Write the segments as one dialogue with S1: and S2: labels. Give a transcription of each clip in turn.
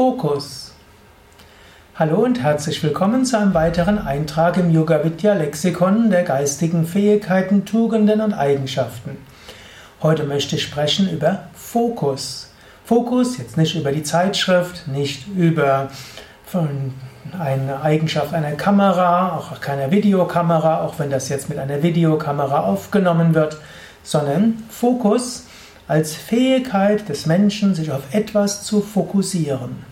S1: Fokus. Hallo und herzlich willkommen zu einem weiteren Eintrag im Yoga Vidya Lexikon der geistigen Fähigkeiten, Tugenden und Eigenschaften. Heute möchte ich sprechen über Fokus. Fokus, jetzt nicht über die Zeitschrift, nicht über eine Eigenschaft einer Kamera, auch keiner Videokamera, auch wenn das jetzt mit einer Videokamera aufgenommen wird, sondern Fokus als Fähigkeit des Menschen, sich auf etwas zu fokussieren.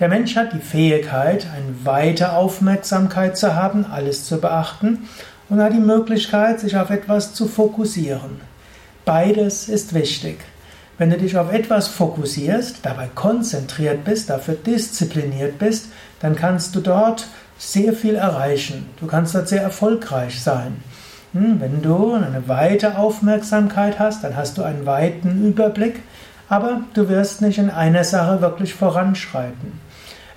S1: Der Mensch hat die Fähigkeit, eine weite Aufmerksamkeit zu haben, alles zu beachten und hat die Möglichkeit, sich auf etwas zu fokussieren. Beides ist wichtig. Wenn du dich auf etwas fokussierst, dabei konzentriert bist, dafür diszipliniert bist, dann kannst du dort sehr viel erreichen. Du kannst dort sehr erfolgreich sein. Hm, wenn du eine weite Aufmerksamkeit hast, dann hast du einen weiten Überblick, aber du wirst nicht in einer Sache wirklich voranschreiten.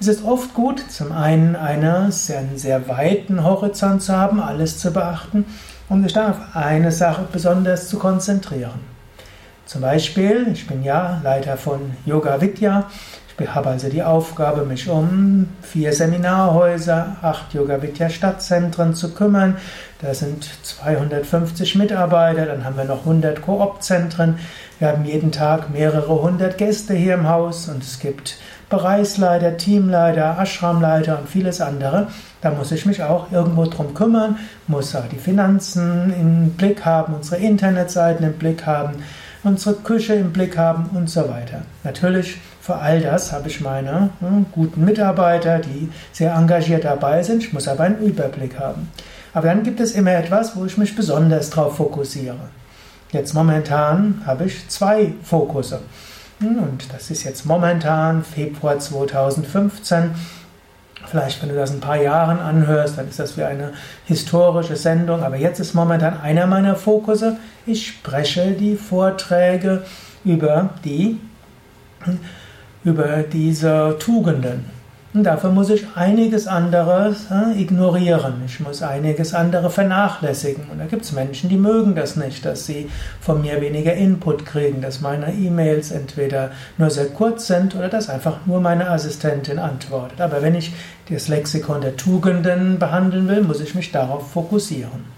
S1: Es ist oft gut, zum einen einen sehr, sehr weiten Horizont zu haben, alles zu beachten, um sich dann auf eine Sache besonders zu konzentrieren. Zum Beispiel, ich bin ja Leiter von Yoga Vidya ich habe also die Aufgabe, mich um vier Seminarhäuser, acht Yoga Vidya Stadtzentren zu kümmern. Da sind 250 Mitarbeiter, dann haben wir noch 100 Koop-Zentren. Wir haben jeden Tag mehrere hundert Gäste hier im Haus und es gibt Bereichsleiter, Teamleiter, Ashramleiter und vieles andere. Da muss ich mich auch irgendwo drum kümmern, muss auch die Finanzen im Blick haben, unsere Internetseiten im Blick haben, unsere Küche im Blick haben und so weiter. Natürlich für all das habe ich meine hm, guten Mitarbeiter, die sehr engagiert dabei sind. Ich muss aber einen Überblick haben. Aber dann gibt es immer etwas, wo ich mich besonders darauf fokussiere. Jetzt momentan habe ich zwei Fokusse. Hm, und das ist jetzt momentan Februar 2015. Vielleicht, wenn du das ein paar Jahren anhörst, dann ist das wie eine historische Sendung. Aber jetzt ist momentan einer meiner Fokusse. Ich spreche die Vorträge über die über diese Tugenden. Und dafür muss ich einiges anderes ignorieren. Ich muss einiges andere vernachlässigen. Und da gibt es Menschen, die mögen das nicht, dass sie von mir weniger Input kriegen, dass meine E-Mails entweder nur sehr kurz sind oder dass einfach nur meine Assistentin antwortet. Aber wenn ich das Lexikon der Tugenden behandeln will, muss ich mich darauf fokussieren.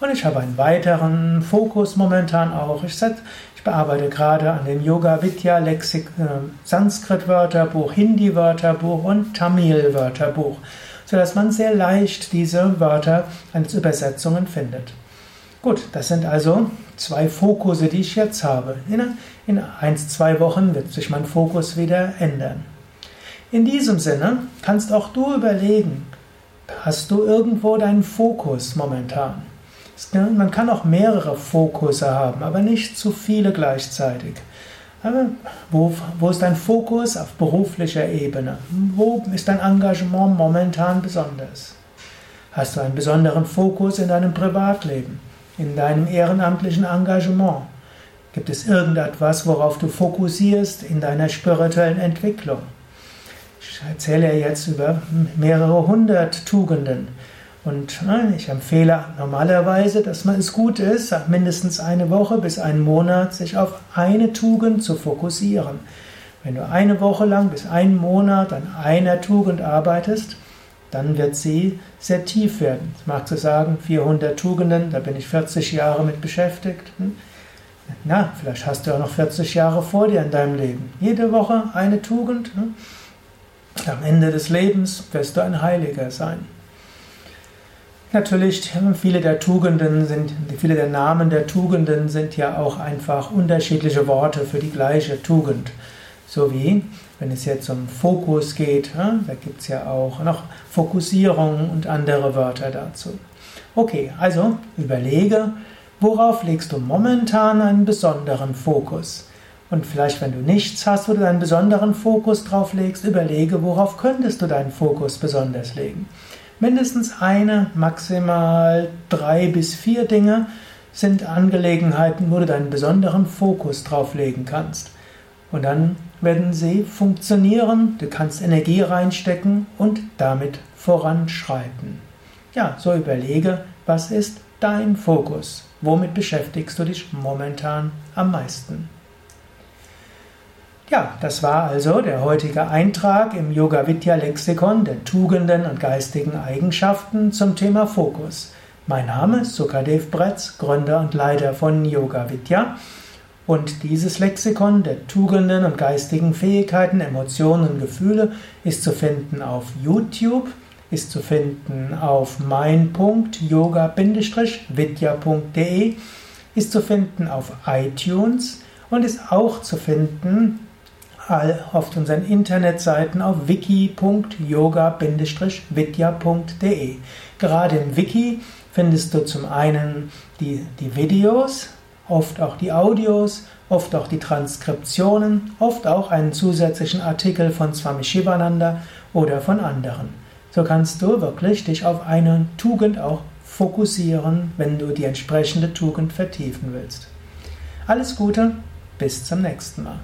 S1: Und ich habe einen weiteren Fokus momentan auch. Ich, set, ich bearbeite gerade an dem Yoga Vidya Lexik, äh, Sanskrit Wörterbuch, Hindi Wörterbuch und Tamil Wörterbuch, sodass man sehr leicht diese Wörter als Übersetzungen findet. Gut, das sind also zwei Fokusse, die ich jetzt habe. In, in eins, zwei Wochen wird sich mein Fokus wieder ändern. In diesem Sinne kannst auch du überlegen, hast du irgendwo deinen Fokus momentan? Man kann auch mehrere Fokusse haben, aber nicht zu viele gleichzeitig. Wo, wo ist dein Fokus auf beruflicher Ebene? Wo ist dein Engagement momentan besonders? Hast du einen besonderen Fokus in deinem Privatleben, in deinem ehrenamtlichen Engagement? Gibt es irgendetwas, worauf du fokussierst in deiner spirituellen Entwicklung? Ich erzähle jetzt über mehrere hundert Tugenden. Und ne, ich empfehle normalerweise, dass man es gut ist, mindestens eine Woche bis einen Monat sich auf eine Tugend zu fokussieren. Wenn du eine Woche lang bis einen Monat an einer Tugend arbeitest, dann wird sie sehr tief werden. Ich mag zu sagen, 400 Tugenden, da bin ich 40 Jahre mit beschäftigt. Hm? Na, vielleicht hast du auch noch 40 Jahre vor dir in deinem Leben. Jede Woche eine Tugend. Hm? Am Ende des Lebens wirst du ein Heiliger sein. Natürlich, viele der Tugenden sind, viele der Namen der Tugenden sind ja auch einfach unterschiedliche Worte für die gleiche Tugend. So wie, wenn es jetzt um Fokus geht, da gibt es ja auch noch Fokussierung und andere Wörter dazu. Okay, also überlege, worauf legst du momentan einen besonderen Fokus? Und vielleicht, wenn du nichts hast, wo du einen besonderen Fokus drauf legst, überlege, worauf könntest du deinen Fokus besonders legen. Mindestens eine, maximal drei bis vier Dinge sind Angelegenheiten, wo du deinen besonderen Fokus drauf legen kannst. Und dann werden sie funktionieren, du kannst Energie reinstecken und damit voranschreiten. Ja, so überlege, was ist dein Fokus? Womit beschäftigst du dich momentan am meisten? Ja, das war also der heutige Eintrag im Yoga Vidya Lexikon der Tugenden und geistigen Eigenschaften zum Thema Fokus. Mein Name ist Sukadev Bretz, Gründer und Leiter von Yoga Vidya. Und dieses Lexikon der Tugenden und geistigen Fähigkeiten, Emotionen und Gefühle ist zu finden auf YouTube, ist zu finden auf mein.yoga-vidya.de, ist zu finden auf iTunes und ist auch zu finden auf unseren Internetseiten auf wiki.yoga-vidya.de. Gerade im Wiki findest du zum einen die, die Videos, oft auch die Audios, oft auch die Transkriptionen, oft auch einen zusätzlichen Artikel von Swami Shivananda oder von anderen. So kannst du wirklich dich auf eine Tugend auch fokussieren, wenn du die entsprechende Tugend vertiefen willst. Alles Gute, bis zum nächsten Mal.